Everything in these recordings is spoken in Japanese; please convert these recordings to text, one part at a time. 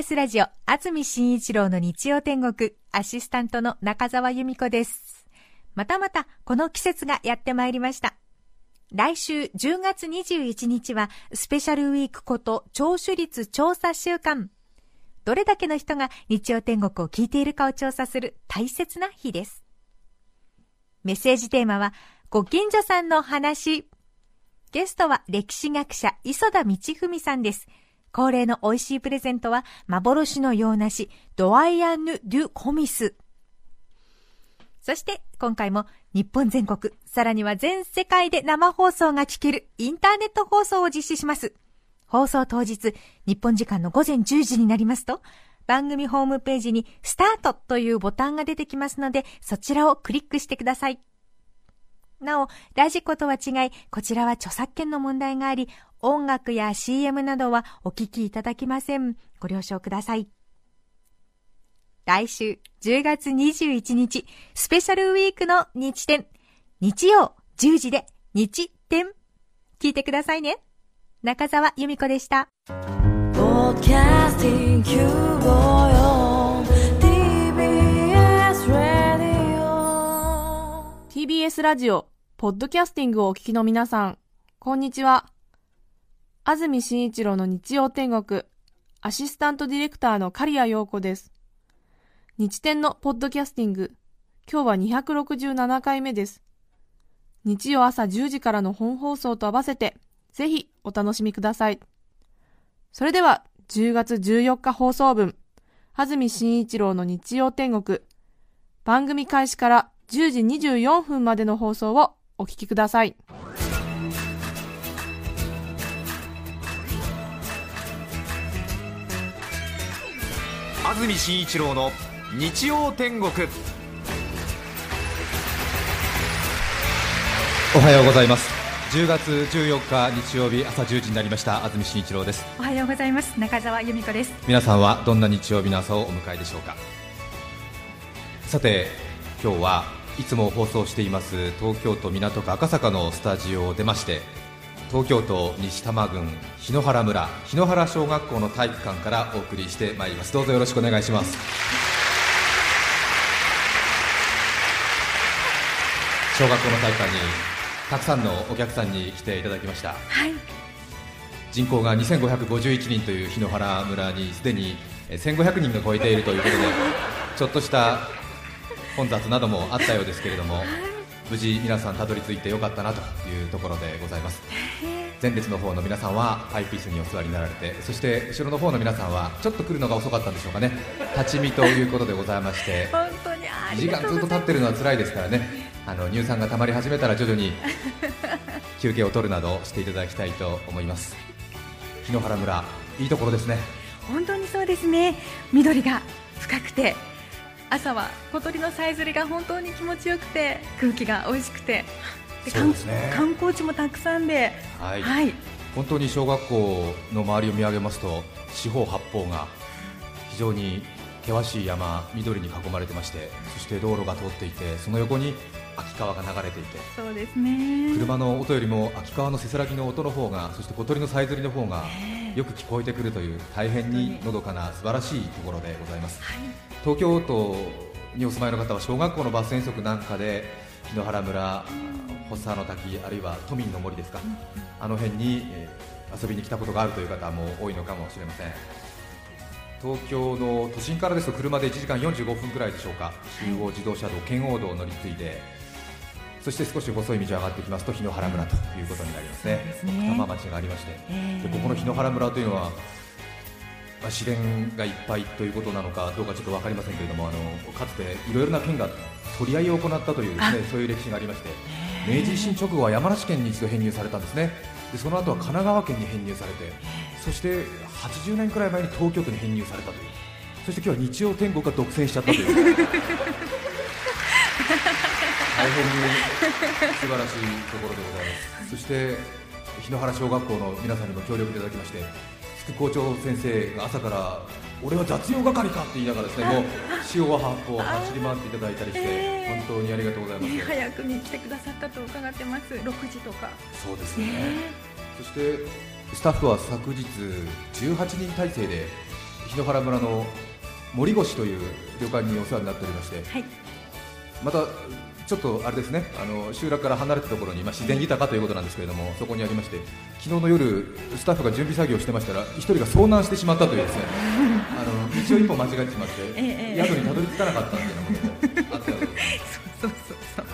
TBS ラジオ安住紳一郎の日曜天国アシスタントの中澤由美子です。またまたこの季節がやってまいりました。来週10月21日はスペシャルウィークこと聴取率調査週間。どれだけの人が日曜天国を聞いているかを調査する大切な日です。メッセージテーマはご近所さんの話。ゲストは歴史学者磯田道文さんです。恒例の美味しいプレゼントは幻の洋梨ドワイアンヌ・デュ・コミス。そして今回も日本全国、さらには全世界で生放送が聞けるインターネット放送を実施します。放送当日、日本時間の午前10時になりますと、番組ホームページにスタートというボタンが出てきますので、そちらをクリックしてください。なお、ラジコとは違い、こちらは著作権の問題があり、音楽や CM などはお聞きいただきません。ご了承ください。来週10月21日、スペシャルウィークの日展。日曜10時で日展。聞いてくださいね。中澤由美子でした。TBS ラジオ、ポッドキャスティングをお聞きの皆さん、こんにちは。安住紳一郎の日曜天国、アシスタントディレクターの刈谷陽子です。日天のポッドキャスティング、今日は267回目です。日曜朝10時からの本放送と合わせて、ぜひお楽しみください。それでは、10月14日放送分、安住紳一郎の日曜天国、番組開始から10時24分までの放送をお聞きください。安住紳一郎の日曜天国。おはようございます。10月14日日曜日朝10時になりました。安住紳一郎です。おはようございます。中澤由美子です。皆さんはどんな日曜日の朝をお迎えでしょうか。さて今日はいつも放送しています東京都港区赤坂のスタジオを出まして東京都西多摩郡日野原村日野原小学校の体育館からお送りしてまいります。どうぞよろしくお願いします。小学校の体育館にたくさんのお客さんに来ていただきました、はい、人口が2551人という日野原村にすでに1500人が超えているということでちょっとした混雑などもあったようですけれども、無事皆さんたどり着いてよかったなというところでございます。前列の方の皆さんはパイプ椅子にお座りになられてそして後ろの方の皆さんはちょっと来るのが遅かったんでしょうかね。立ち見ということでございまして時間ずっと立ってるのは辛いですからね。あの乳酸が溜まり始めたら徐々に休憩を取るなどしていただきたいと思います。日野原村いいところですね。本当にそうですね。緑が深くて朝は小鳥のさえずりが本当に気持ちよくて空気が美味しくてで、ね、観光地もたくさんで、はい、はい、本当に小学校の周りを見上げますと四方八方が非常に険しい山、緑に囲まれてましてそして道路が通っていてその横に秋川が流れていてそうですね。車の音よりも秋川のせせらぎの音の方がそして小鳥のさえずりの方がよく聞こえてくるという大変にのどかな素晴らしいところでございます、はい、東京都にお住まいの方は小学校のバス遠足なんかで檜原村、発作の滝あるいは都民の森ですか、あの辺に、え遊びに来たことがあるという方も多いのかもしれません。東京の都心からですと車で1時間45分くらいでしょうか。中央自動車道、圏央道を乗り継いでそして少し細い道を上がってきますと檜原村ということになりますね、奥多摩町がありまして、でここの檜原村というのは、まあ、自然がいっぱいということなのかどうかちょっと分かりませんけれども、あのかつていろいろな県が取り合いを行ったというですねそういう歴史がありまして、明治維新直後は山梨県に一度編入されたんですね、でその後は神奈川県に編入されて、そして80年くらい前に東京都に編入されたという、そして今日は日曜天国が独占しちゃったという。大変に素晴らしいところでございます。そして日野原小学校の皆さんにも協力いただきまして副校長先生が朝から俺は雑用係かって言いながらですね もう塩は八方走り回っていただいたりして、えー、本当にありがとうございます、早くに来てくださったと伺ってます。6時とか。そうですね、えー、そしてスタッフは昨日18人体制で檜原村の森越という旅館にお世話になっておりまして、はい。またちょっとあれですねあの集落から離れたところに、まあ、自然豊かということなんですけれどもそこにありまして昨日の夜スタッフが準備作業をしてましたら一人が遭難してしまったというですねあの道を一歩間違えてしまって、ええ宿にたどり着かなかったっていなこともあったようですそうそうそう。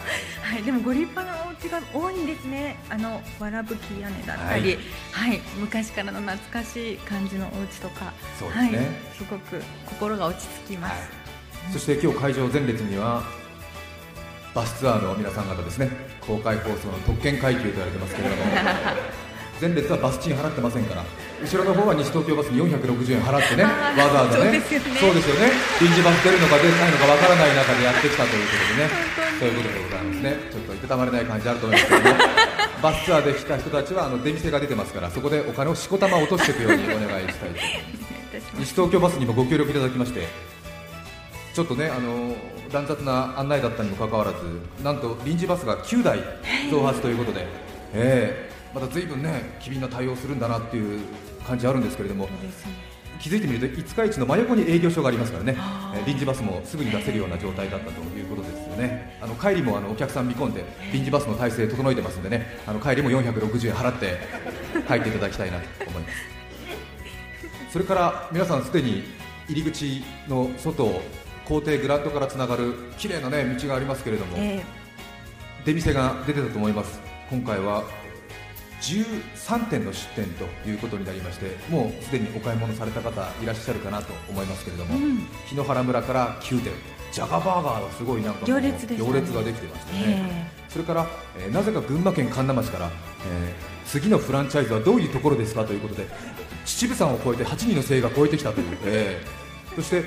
はいでもご立派なお家が多いんですね。あのわらぶき屋根だったりはい、昔からの懐かしい感じのお家とかそうですね。はい、すごく心が落ち着きます、そして今日会場前列にはバスツアーの皆さん方ですね。公開放送の特権階級と言われてますけれども。前列はバス賃払ってませんから。後ろの方は西東京バスに460円払ってね。わざわざね。そうですよね。そうですよね。臨時バス出るのか出ないのかわからない中でやってきたということでね。そういうことでございますね。ちょっといたたまれない感じあると思いますけども。バスツアーで来た人たちはあの出店が出てますからそこでお金をしこたま落としていくようにお願いしたいと 西東京バスにもご協力いただきましてちょっとねあの乱雑な案内だったにもかかわらずなんと臨時バスが9台増発ということで、ええまた随分ね機敏な対応するんだなっていう感じあるんですけれども気づいてみると五日市の真横に営業所がありますからね。えー臨時バスもすぐに出せるような状態だったということですよね、あの帰りもあのお客さん見込んで、臨時バスの体制整えてますんでね、あの帰りも460円払って 帰っていただきたいなと思います。それから皆さん、すでに入り口の外、校庭グラウンドからつながる綺麗な、ね、道がありますけれども、え出店が出てたと思います、今回は13店の出店ということになりまして、もうすでにお買い物された方いらっしゃるかなと思いますけれども、うん。檜原村から9店、ジャガバーガーはすごいなんか行列ね。行列ができてましてね、えそれから、えーなぜか群馬県神流町から、えー次のフランチャイズはどういうところですかということで、秩父山を超えて8人の精鋭が超えてきたという、えーそして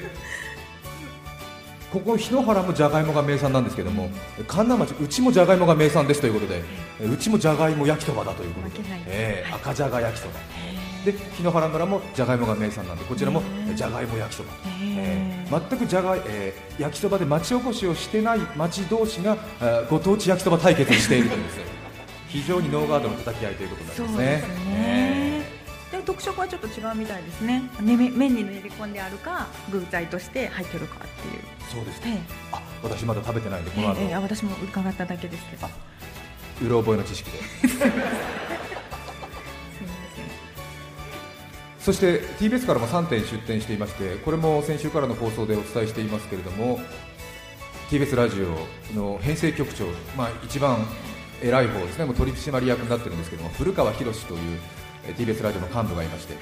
ここ檜原もじゃがいもが名産なんですけども神流町うちもじゃがいもが名産ですということでえうちもじゃがいも焼きそばだということでえー赤じゃが焼きそば。で檜原村もじゃがいもが名産なんでこちらもじゃがいも焼きそば、え。ー全くじゃがい、えー焼きそばで町おこしをしてない町同士がご当地焼きそば対決をしているというですね。非常にノーガードの叩き合いということになりますね特色はちょっと違うみたいですね。ねめ麺に練り込んであるか具材として入ってるかっていう。そうですえあ私まだ食べてないんでこの後、ええ私も伺っただけですけど。あうろ覚えの知識で。すみません。そして TBS からも3点出展していましてこれも先週からの放送でお伝えしていますけれども TBS ラジオの編成局長、まあ、一番偉い方ですね。もう取締役になってるんですけども古川博というえー TBS ラジオの幹部がいまして、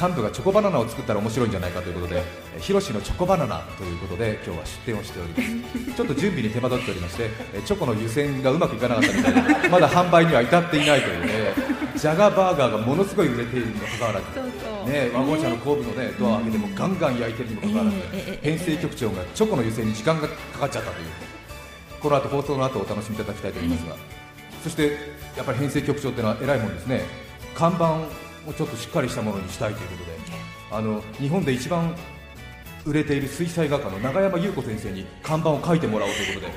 幹部がチョコバナナを作ったら面白いんじゃないかということでえーヒロシのチョコバナナということで今日は出店をしております。ちょっと準備に手間取っておりましてえーチョコの湯煎がうまくいかなかったみたいでまだ販売には至っていないというねジャガーバーガーがものすごい売れているにもかかわらずね、ワゴン車の後部の、ね、ドアを開けてもガンガン焼いてるにもかかわらず、編成局長がチョコの湯煎に時間がかかっちゃったという。この後放送の後お楽しみいただきたいと思いますが、そしてやっぱり編成局長っていうのは偉いもんですね看板をちょっとしっかりしたものにしたいということであの日本で一番売れている水彩画家の永山優子先生に看板を書いてもらおうということで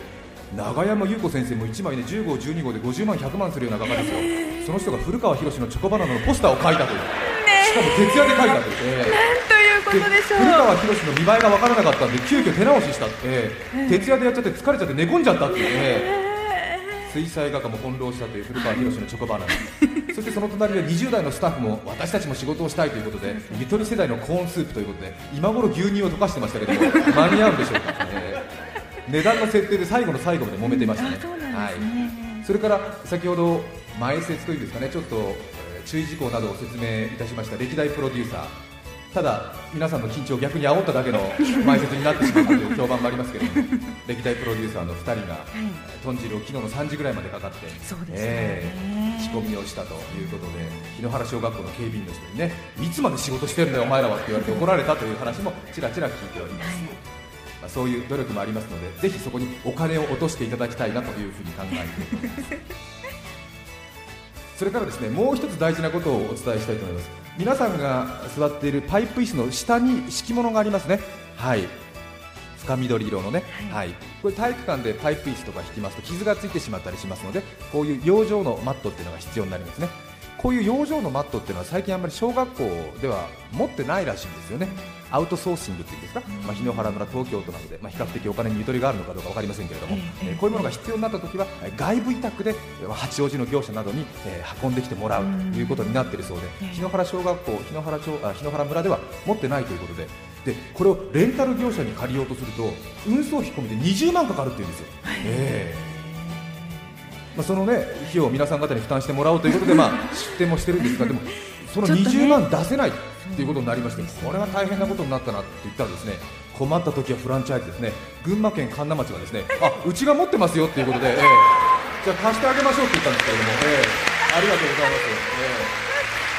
永山優子先生も1枚ね10号、12号で50万、100万するような画家ですよ、その人が古川博のチョコバナナのポスターを描いたという、しかも徹夜で描いたという。ええ。ということでしょう。古川博の見栄えが分からなかったんで急遽手直しした。って、ええ。徹夜でやっちゃって疲れちゃって寝込んじゃったっていう。ね、水彩画家も翻弄したという古川博のチョコバナナそしてその隣で20代のスタッフも私たちも仕事をしたいということでゆとり世代のコーンスープということで今頃牛乳を溶かしてましたけども間に合うんでしょうか、ええ値段の設定で最後の最後まで揉めてましたね。うなんね、はい。それから先ほど前説というんですかねちょっとえー注意事項などを説明いたしました歴代プロデューサーただ皆さんの緊張を逆に煽っただけの 前説になってしまったという評判もありますけれども歴代プロデューサーの2人が、えー豚汁を昨日の3時ぐらいまでかかってそうですね。えー仕込みをしたということで檜原小学校の警備員の人にねいつまで仕事してるんだよお前らはって言われて怒られたという話もちらちら聞いております、まあ、そういう努力もありますのでぜひそこにお金を落としていただきたいなというふうに考えております。それからですねもう一つ大事なことをお伝えしたいと思います皆さんが座っているパイプ椅子の下に敷物がありますね。はい。深緑色のね、はい。これ体育館でパイプ椅子とか引きますと傷がついてしまったりしますのでこういう養生のマットっていうのが必要になりますね。こういう養生のマットっていうのは最近あんまり小学校では持ってないらしいんですよね、アウトソーシングっていうんですか、まあ、日野原村、東京都などで、まあ、比較的お金にゆとりがあるのかどうか分かりませんけれども、えーこういうものが必要になったときは外部委託でまあ八王子の業者などに、えー運んできてもらうということになっているそうで、日野原小学校、日野原町あ日野原村では持ってないということで。でこれをレンタル業者に借りようとすると運送費込みで20万かかるっていうんですよ、ええ。まあ、そのね費用を皆さん方に負担してもらおうということで、まあ、出店もしてるんですが、でもそのちょっとね。20万出せないということになりまして、これは大変なことになったなって言ったらですね困った時はフランチャイズですね、群馬県神流町がですねあうちが持ってますよっていうことで、ええ。じゃあ貸してあげましょうって言ったんですけれども、ええ。ありがとうございます。ええ。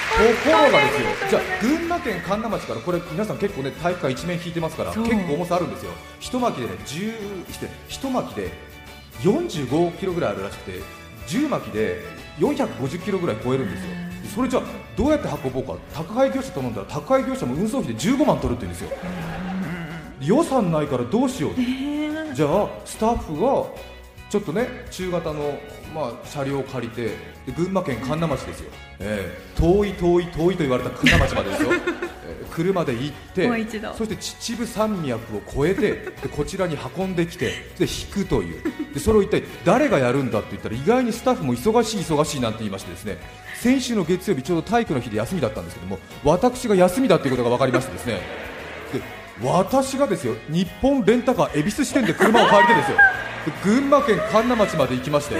ところがですよ、じゃあ群馬県神流町からこれ皆さん結構ね体育館一面引いてますから結構重さあるんですよ。一巻きでね10して一巻きで45キロぐらいあるらしくて10巻きで450キロぐらい超えるんですよ。それじゃあどうやって運ぼうか宅配業者頼んだら宅配業者も運送費で15万取るって言うんですよ。予算ないからどうしよう。ってじゃあスタッフがちょっとね中型の、まあ、車両を借りてで群馬県神流町ですよ、えー遠い遠い遠いと言われた神流町までですよ、えー車で行ってそして秩父山脈を越えて でこちらに運んできてで引くという。でそれを一体誰がやるんだって言ったら意外にスタッフも忙しい忙しいなんて言いましてですね先週の月曜日ちょうど体育の日で休みだったんですけども私が休みだっていうことが分かりましてですねで私がですよ日本レンタカー恵比寿支店で車を借りてですよ。で群馬県神流町まで行きまして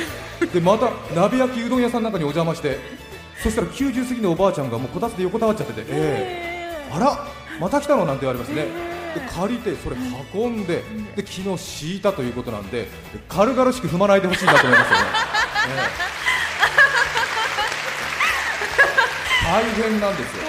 でまた鍋焼きうどん屋さんなんかにお邪魔してそしたら90過ぎのおばあちゃんがもうこたつで横たわっちゃってて、ええあらまた来たのなんて言われましてねで借りてそれ運んでで昨日敷いたということなんで軽々しく踏まないでほしいなと思いますよね、ええ。大変なんですよ。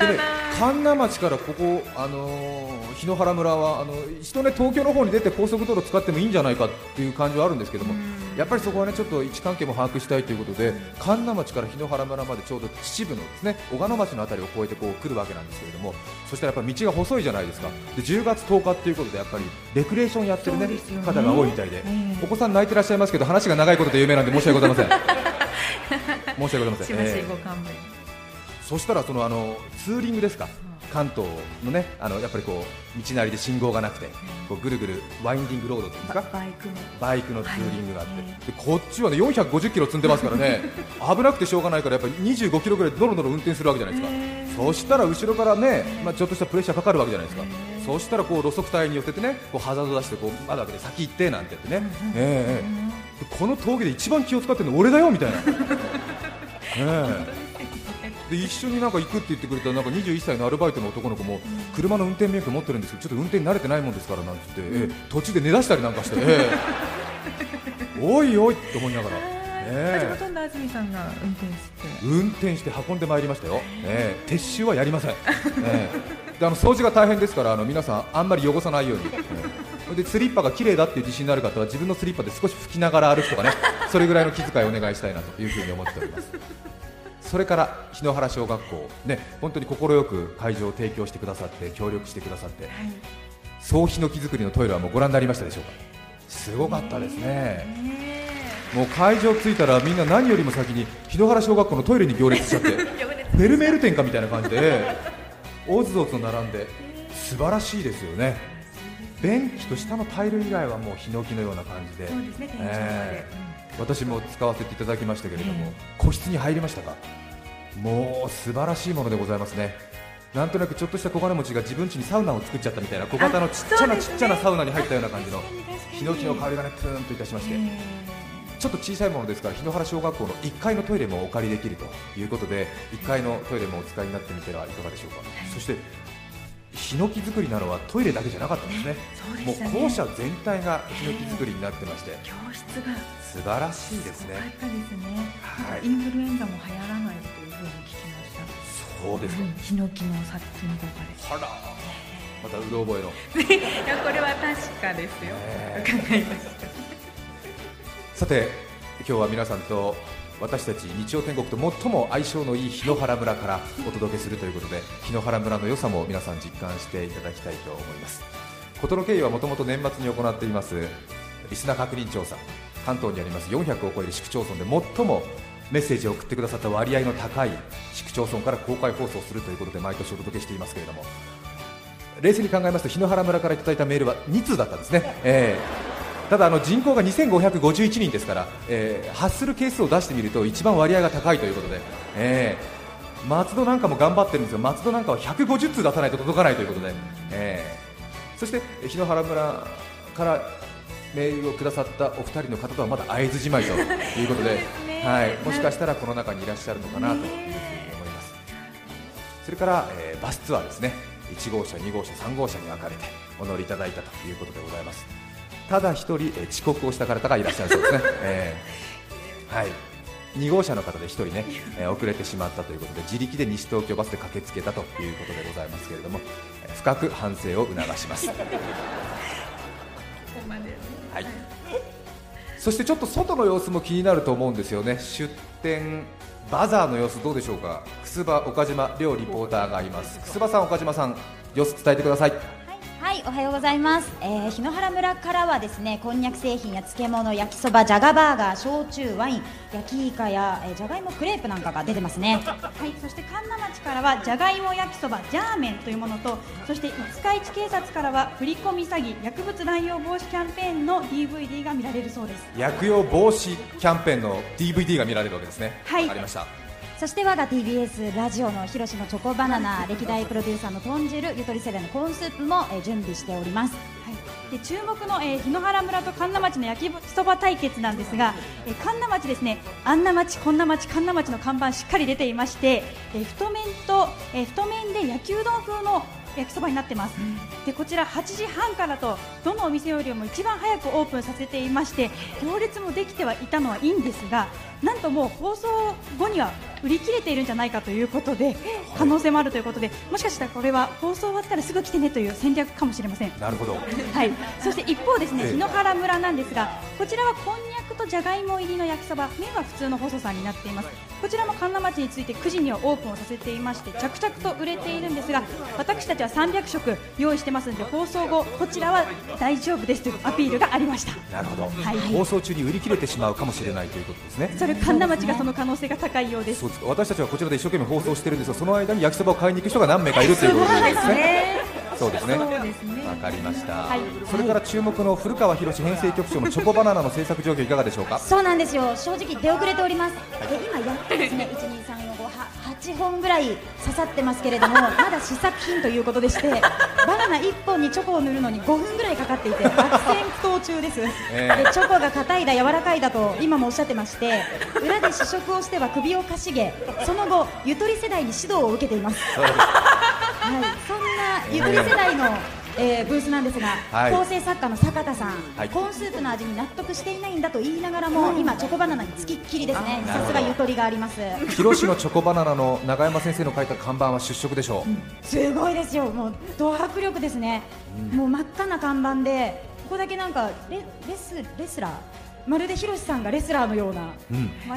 でね、神流町からここ、あのー日野原村はあの一度ね東京の方に出て高速道路使ってもいいんじゃないかっていう感じはあるんですけども、やっぱりそこはねちょっと位置関係も把握したいということで神流町から日野原村までちょうど秩父のですね小鹿野町のあたりを越えてこう来るわけなんですけれども、そしたらやっぱ道が細いじゃないですか。で10月10日っていうことでやっぱりレクレーションやってるねね方が多いみたいで、ええお子さん泣いてらっしゃいますけど話が長いことで有名なんで申し訳ございません。申し訳ございません。しばしええご勘弁、そしたらそのあのツーリングですか、関東のねあのやっぱりこう道なりで信号がなくて、こうぐるぐるワインディングロードっていうか、バイクの。バイクのツーリングがあって、はいでこっちはね450キロ積んでますからね、危なくてしょうがないからやっぱり25キロぐらいでドロドロ運転するわけじゃないですか。そしたら後ろからね、まあ、ちょっとしたプレッシャーかかるわけじゃないですか、そしたらこう路側帯に寄せてね、こうハザード出してこう窓開けて先行ってなんて言ってね、ええええ。この峠で一番気を使ってるの俺だよみたいな。ええで一緒になんか行くって言ってくれたなんか21歳のアルバイトの男の子も車の運転免許持ってるんですけどちょっと運転に慣れてないもんですからなんて言って、ええ途中で寝出したりなんかして、ええ。おいおいって思いながら、えほとんど安住さんが運転して。え運転して運んでまいりましたよ、ええ。撤収はやりません、ええ。であの掃除が大変ですからあの皆さんあんまり汚さないように、ええ。でスリッパが綺麗だっていう自信のある方は自分のスリッパで少し拭きながら歩くとかね。それぐらいの気遣いをお願いしたいなというふうに思っておりますそれから日野原小学校、ね、本当に快く会場を提供してくださって協力してくださって総ヒノキ作りのトイレはもうご覧になりましたでしょうか。すごかったですね。もう会場着いたらみんな何よりも先に日野原小学校のトイレに行列しちゃって フェルメール店かみたいな感じでおずおずと並んで素晴らしいですよね。便器と下のタイル以外はもうヒノキのような感じで。私も使わせていただきましたけれども、個室に入りましたか？もう素晴らしいものでございますね。なんとなくちょっとした小金持ちが自分家にサウナを作っちゃったみたいな小型のちっちゃなちっちゃなサウナに入ったような感じのヒノキの香りがねプーンといたしまして、えちょっと小さいものですから日野原小学校の1階のトイレもお借りできるということで1階のトイレもお使いになってみてはいかがでしょうか、そしてヒノキ作りなのはトイレだけじゃなかったんですね。もうそう校舎全体がヒノキ作りになってまして。ー教室が素晴らしいですね。すですね、はい。インフルエンザも流行らないというふうに聞きました。そうですか、うん。ヒノキの殺菌効果で。すあら。またうろ覚えの。いやこれは確かですよ、ね伺いましたさて今日は皆さんと私たち日曜天国と最も相性のいい日野原村からお届けするということで日野原村の良さも皆さん実感していただきたいと思います。事の経緯はもともと年末に行っていますリスナー確認調査。関東にあります400を超える市区町村で最もメッセージを送ってくださった割合の高い市区町村から公開放送するということで毎年お届けしていますけれども。冷静に考えますと檜原村からいただいたメールは2通だったんですね、えー、ただあの人口が2551人ですから、えー、発する係数を出してみると一番割合が高いということで、えー、松戸なんかも頑張ってるんですが松戸なんかは150通出さないと届かないということで、えー、そして檜原村からメールをくださったお二人の方とはまだ会津じまいということで ね、はい、もしかしたらこの中にいらっしゃるのかなというふうに思います、それから、えー、バスツアーですね。1号車、2号車、3号車に分かれてお乗りいただいたということでございますただ1人、えー、遅刻をした方がいらっしゃるそうですね、えー、はい。2号車の方で1人ね、えー、遅れてしまったということで自力で西東京バスで駆けつけたということでございますけれども、えー、深く反省を促します。はい、そしてちょっと外の様子も気になると思うんですよね、出店バザーの様子どうでしょうか、楠葉岡島両リポーターがいます、楠葉さん、岡島さん、様子伝えてください。はいおはようございます、えー、日野原村からはですねこんにゃく製品や漬物焼きそばじゃがバーガー焼酎ワイン焼きイカや、えー、じゃがいもクレープなんかが出てますね。はい。そして神奈町からはじゃがいも焼きそばジャーメンというものとそして五日市警察からは振り込み詐欺薬物乱用防止キャンペーンの DVD が見られるそうです。薬用防止キャンペーンの DVD が見られるわけですね。はい。ありましたそして我が TBS ラジオの広しのチョコバナナ歴代プロデューサーの豚汁ゆとり世代のコーンスープも、え準備しております、はい、で注目の、えー、日野原村と神奈町の焼きそば対決なんですが、えー、神奈町ですねあんな町こんな町神奈町の看板しっかり出ていまして、えー、太麺と、えー、太麺で焼きうどん風の焼きそばになってます、うん、でこちら8時半からとどのお店よりも一番早くオープンさせていまして行列もできてはいたのはいいんですがなんともう放送後には売り切れているんじゃないかということで可能性もあるということでもしかしたらこれは放送終わったらすぐ来てねという戦略かもしれません。なるほど、はい、そして一方ですね檜原村なんですがこちらはこんにゃくとじゃがいも入りの焼きそば麺は普通の細さになっていますこちらも神奈町について9時にはオープンをさせていまして着々と売れているんですが私たちは300食用意してますので放送後こちらは大丈夫ですというアピールがありました。なるほど、はい、放送中に売り切れてしまうかもしれないということですね。それ神奈町がその可能性が高いようです。私たちはこちらで一生懸命放送してるんですがその間に焼きそばを買いに行く人が何名かいるということですねそうですね。わ、かりました、はい。それから注目の古川博編成局長のチョコバナナの制作状況いかがでしょうか？そうなんですよ。正直出遅れております。はい、今やっとですね、一二三四五八本ぐらい刺さってますけれども、まだ試作品ということでして、バナナ一本にチョコを塗るのに5分ぐらいかかっていて、悪戦苦闘中です。えー、でチョコが硬いだ柔らかいだと今もおっしゃってまして、裏で試食をしては首をかしげ、その後ゆとり世代に指導を受けています。はい、そんなゆとり世代の、えー、ブースなんですが、はい、構成作家の坂田さん、はい、コーンスープの味に納得していないんだと言いながらも、今、チョコバナナにつきっきりですね、さすがゆとりがあります。広島のチョコバナナの永山先生の書いた看板は出色でしょう、うん、すごいですよ、もうド迫力ですね、うん、もう真っ赤な看板で、ここだけなんかレレスレスラー？まるでヒロシさんがレスラーのような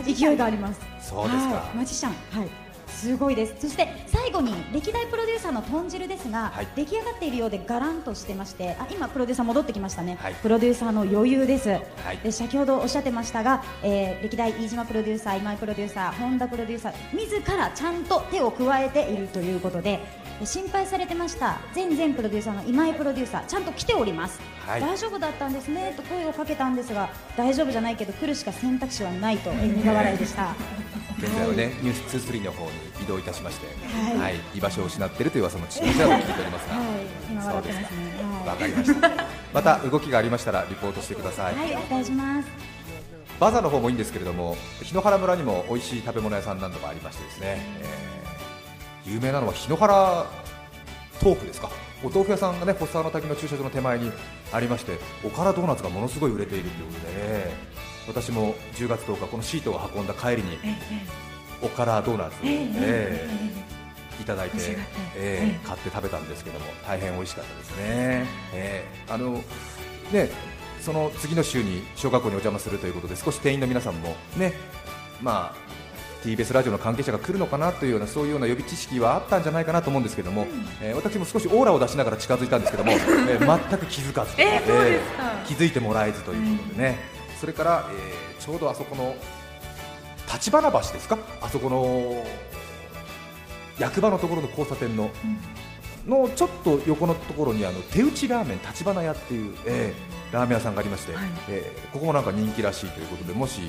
勢いがあります。そうですか。マジシャン。はい。すごいです。そして最後に歴代プロデューサーの豚汁ですが、はい、出来上がっているようでがらんとしてましてあ今プロデューサー戻ってきましたね、はい、プロデューサーの余裕です、はい、で先ほどおっしゃってましたが、えー、歴代飯島プロデューサー今井プロデューサー本田プロデューサー自らちゃんと手を加えているということで心配されてました前々プロデューサーの今井プロデューサーちゃんと来ております、はい、大丈夫だったんですねと声をかけたんですが大丈夫じゃないけど来るしか選択肢はないと苦笑いでした現在はね、ニュース23の方に移動いたしまして、はい、はい、居場所を失っているという噂も聞いておりますが、はい、今笑ってますね。わ、かりました。また動きがありましたらリポートしてください。はい、お願いします。バザーの方もいいんですけれども、檜原村にも美味しい食べ物屋さんなどがありましてですね、えー、有名なのは檜原豆腐ですか。お豆腐屋さんがね、発沢の滝の駐車場の手前にありまして、おからドーナツがものすごい売れているということで、ね、私も10月10日このシートを運んだ帰りにおからドーナツを、えー、いただいて、えー、買って食べたんですけども大変美味しかったですね。えー、あのねその次の週に小学校にお邪魔するということで少し店員の皆さんもねまあ TBS ラジオの関係者が来るのかなというようなそういうような予備知識はあったんじゃないかなと思うんですけども、うん、えー、私も少しオーラを出しながら近づいたんですけども、えー、全く気づかず、えー、えー、気づいてもらえずということでね、それから、えー、ちょうどあそこの立花橋ですか？あそこの役場のところの交差点の、のちょっと横のところにあの手打ちラーメン立花屋っていう、えー、ラーメン屋さんがありまして、はい、えー、ここもなんか人気らしいということでもし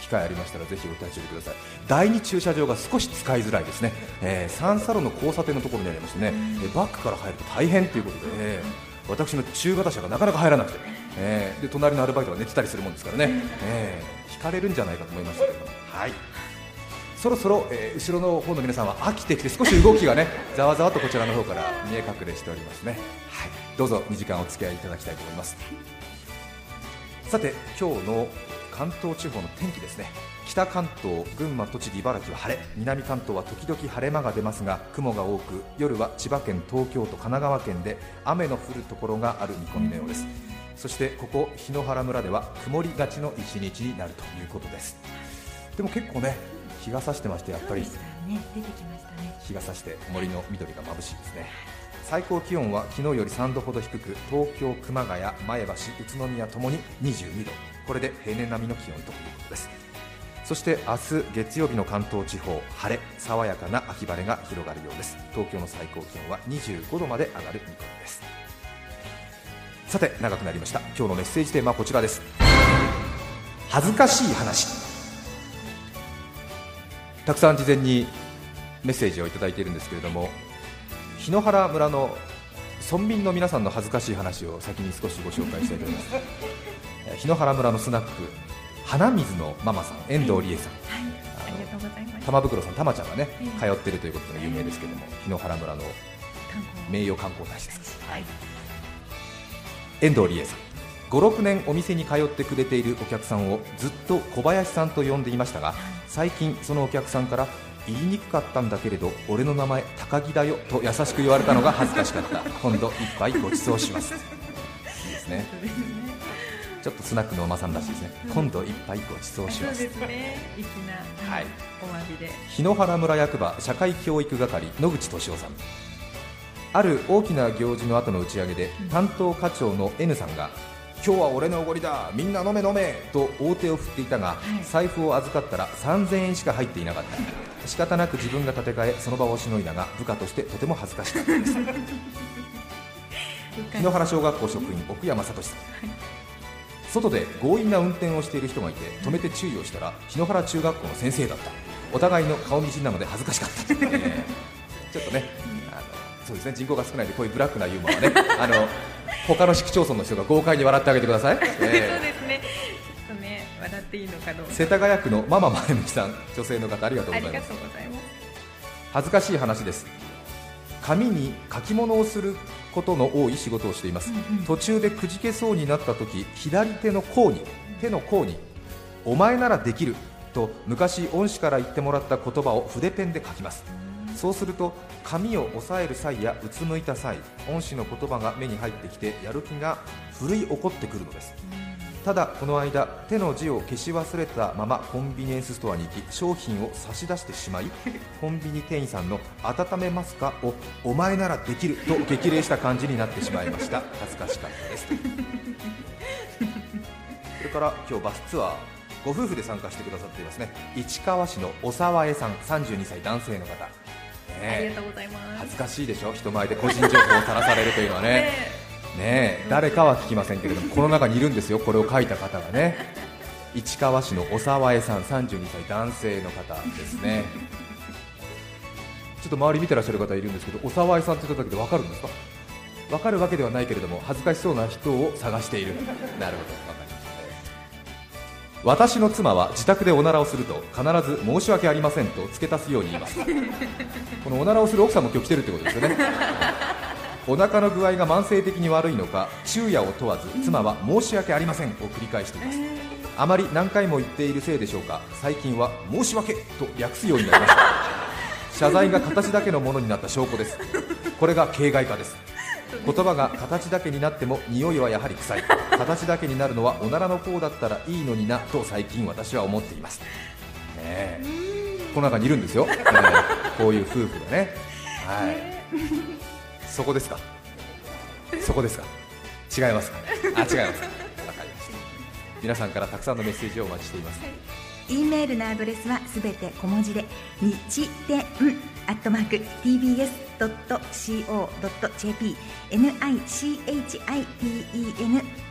機会ありましたらぜひお立ち寄りください。第2駐車場が少し使いづらいですね、えー、サンサロの交差点のところにありましてね、えバックから入ると大変ということで、えー、私の中型車がなかなか入らなくて、えー、で隣のアルバイトが寝てたりするもんですからね、えー、引かれるんじゃないかと思いましたけどはい。そろそろ、えー、後ろの方の皆さんは飽きてきて少し動きがね ざわざわとこちらの方から見え隠れしておりますね、はい、どうぞ2時間お付き合いいただきたいと思います。さて今日の関東地方の天気ですね。北関東、群馬、栃木、茨城は晴れ。南関東は時々晴れ間が出ますが雲が多く夜は千葉県、東京都、神奈川県で雨の降るところがある見込みのようです。そしてここ檜原村では曇りがちの一日になるということです。でも結構ね日が差してましてやっぱり、日が差して森の緑が眩しいですね。最高気温は昨日より3度ほど低く東京、熊谷、前橋、宇都宮ともに22度。これで平年並みの気温ということです。そして明日月曜日の関東地方晴れ爽やかな秋晴れが広がるようです。東京の最高気温は25度まで上がる見込みですさて長くなりました。今日のメッセージテーマはこちらです。恥ずかしい話。たくさん事前にメッセージをいただいているんですけれども檜原村の村民の皆さんの恥ずかしい話を先に少しご紹介したいと思います。檜原村のスナック花水のママさん遠藤理恵さん、はい、ありがとうございます。玉袋さん玉ちゃんがね、通っているということが有名ですけれども檜原村の名誉観光大使です、はい、遠藤理恵さん。56年お店に通ってくれているお客さんをずっと小林さんと呼んでいましたが最近そのお客さんから言いにくかったんだけれど俺の名前高木だよと優しく言われたのが恥ずかしかった。今度一杯ご馳走します。いいですね。ちょっとスナックのおまさんらしいですね、今度一杯ご馳走します。ですね、粋な、はい、お詫びで。檜原村役場社会教育係野口俊夫さん。ある大きな行事の後の打ち上げで、担当課長の N さんが今日は俺のおごりだみんな飲め飲めと大手を振っていたが、はい、財布を預かったら3000円しか入っていなかった。仕方なく自分が立て替えその場をしのいだが部下としてとても恥ずかしかった。です檜原小学校職員奥山聡さん、はい、外で強引な運転をしている人がいて止めて注意をしたら檜原中学校の先生だった。お互いの顔見知りなので恥ずかしかった、えー、ちょっとねそうですね。人口が少ないでこういうブラックなユーモアはね。あの他の市区町村の人が豪快に笑ってあげてください、えー、そうですね。ちょっとね笑っていいのかどうか。世田谷区のママ前向さん女性の方ありがとうございます。恥ずかしい話です。紙に書き物をすることの多い仕事をしています、うんうん、途中でくじけそうになった時左手の甲に手の甲にお前ならできると昔恩師から言ってもらった言葉を筆ペンで書きます。そうすると紙を押さえる際やうつむいた際恩師の言葉が目に入ってきてやる気が奮い起こってくるのです。ただこの間手の字を消し忘れたままコンビニエンスストアに行き商品を差し出してしまい コンビニ店員さんの「温めますか?」を「お前ならできる」と激励した感じになってしまいました。恥ずかしかったです。それから今日バスツアーご夫婦で参加してくださっていますね。市川市の小沢江さん32歳男性の方ありがとうございます。恥ずかしいでしょ？人前で個人情報をさらされるというのはね。ね誰かは聞きませんけれどもこの中にいるんですよこれを書いた方がね。市川市の小沢江さん32歳男性の方ですね。ちょっと周り見てらっしゃる方いるんですけど小沢江さんって言っただけで分かるんですか？分かるわけではないけれども恥ずかしそうな人を探している。なるほど私の妻は自宅でおならをすると必ず申し訳ありませんと付け足すように言います。このおならをする奥さんも今日来てるってことですよね。お腹の具合が慢性的に悪いのか昼夜を問わず妻は申し訳ありませんを繰り返しています。あまり何回も言っているせいでしょうか最近は申し訳と訳すようになりました。謝罪が形だけのものになった証拠です。これが形骸化です言葉が形だけになっても匂いはやはり臭い。形だけになるのはおならの方だったらいいのになと最近私は思っています、ね、この中にいるんですよ、ね、こういう夫婦がね、はい、そこですか？そこですか？違いますか？あ違いますか？分かりました。皆さんからたくさんのメッセージをお待ちしています、E メールのアドレスはすべて小文字で日天アットマーク tbs.co.jp nichiten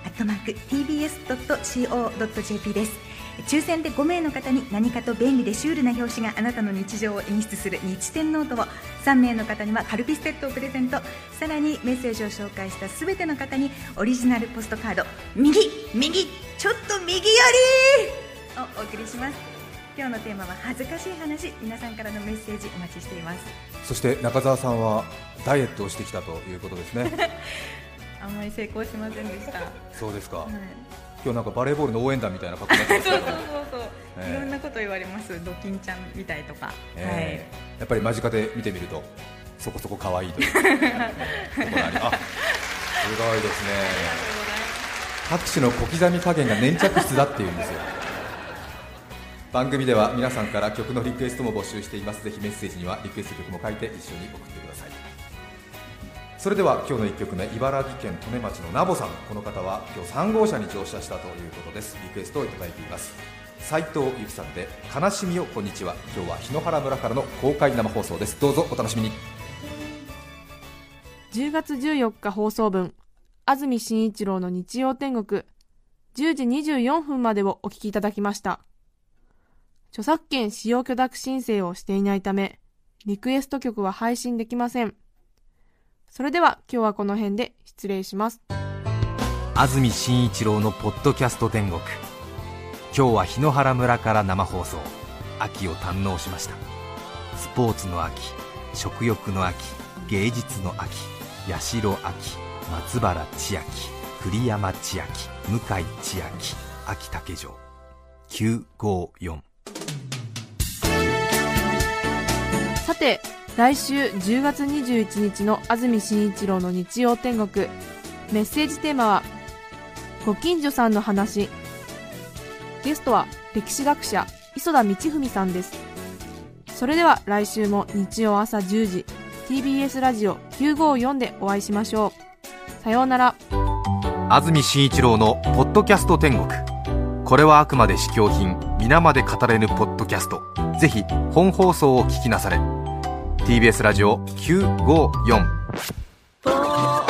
アットマーク tbs.co.jp です。抽選で5名の方に何かと便利でシュールな表紙があなたの日常を演出する日天ノートを3名の方にはカルピスセットをプレゼント。さらにメッセージを紹介したすべての方にオリジナルポストカード。右右ちょっと右より。をお送りします。今日のテーマは恥ずかしい話皆さんからのメッセージお待ちしています。そして中澤さんはダイエットをしてきたということですね。あんまり成功しませんでした、はそうですか、い、今日なんかバレーボールの応援団みたいな格好になってますそうけど。そうそうそう、ええ。いろんなこと言われます。ドキンちゃんみたいとか、えーやっぱり間近で見てみるとそこそこ可愛いという あす。ごいですね。拍手の小刻み加減が粘着質だっていうんですよ番組では皆さんから曲のリクエストも募集しています。ぜひメッセージにはリクエスト曲も書いて一緒に送ってください。それでは今日の1曲目茨城県利根町のナボさん。この方は今日3号車に乗車したということです。リクエストをいただいています。斉藤由貴さんで悲しみよこんにちは。今日は檜原村からの公開生放送です。どうぞお楽しみに。10月14日放送分安住紳一郎の日曜天国。10時24分までをお聞きいただきました。著作権使用許諾申請をしていないためリクエスト曲は配信できません。それでは今日はこの辺で失礼します。安住紳一郎のポッドキャスト天国。今日は檜原村から生放送。秋を堪能しました。スポーツの秋食欲の秋芸術の秋八代秋松原千秋栗山千秋向井千秋秋竹城。954さて来週10月21日の安住紳一郎の日曜天国。メッセージテーマはご近所さんの話。ゲストは歴史学者磯田道文さんです。それでは来週も日曜朝10時 TBS ラジオ954でお会いしましょう。さようなら。安住紳一郎の「ポッドキャスト天国」これはあくまで試供品皆まで語れぬポッドキャスト。ぜひ本放送を聞きなされ。TBS ラジオ954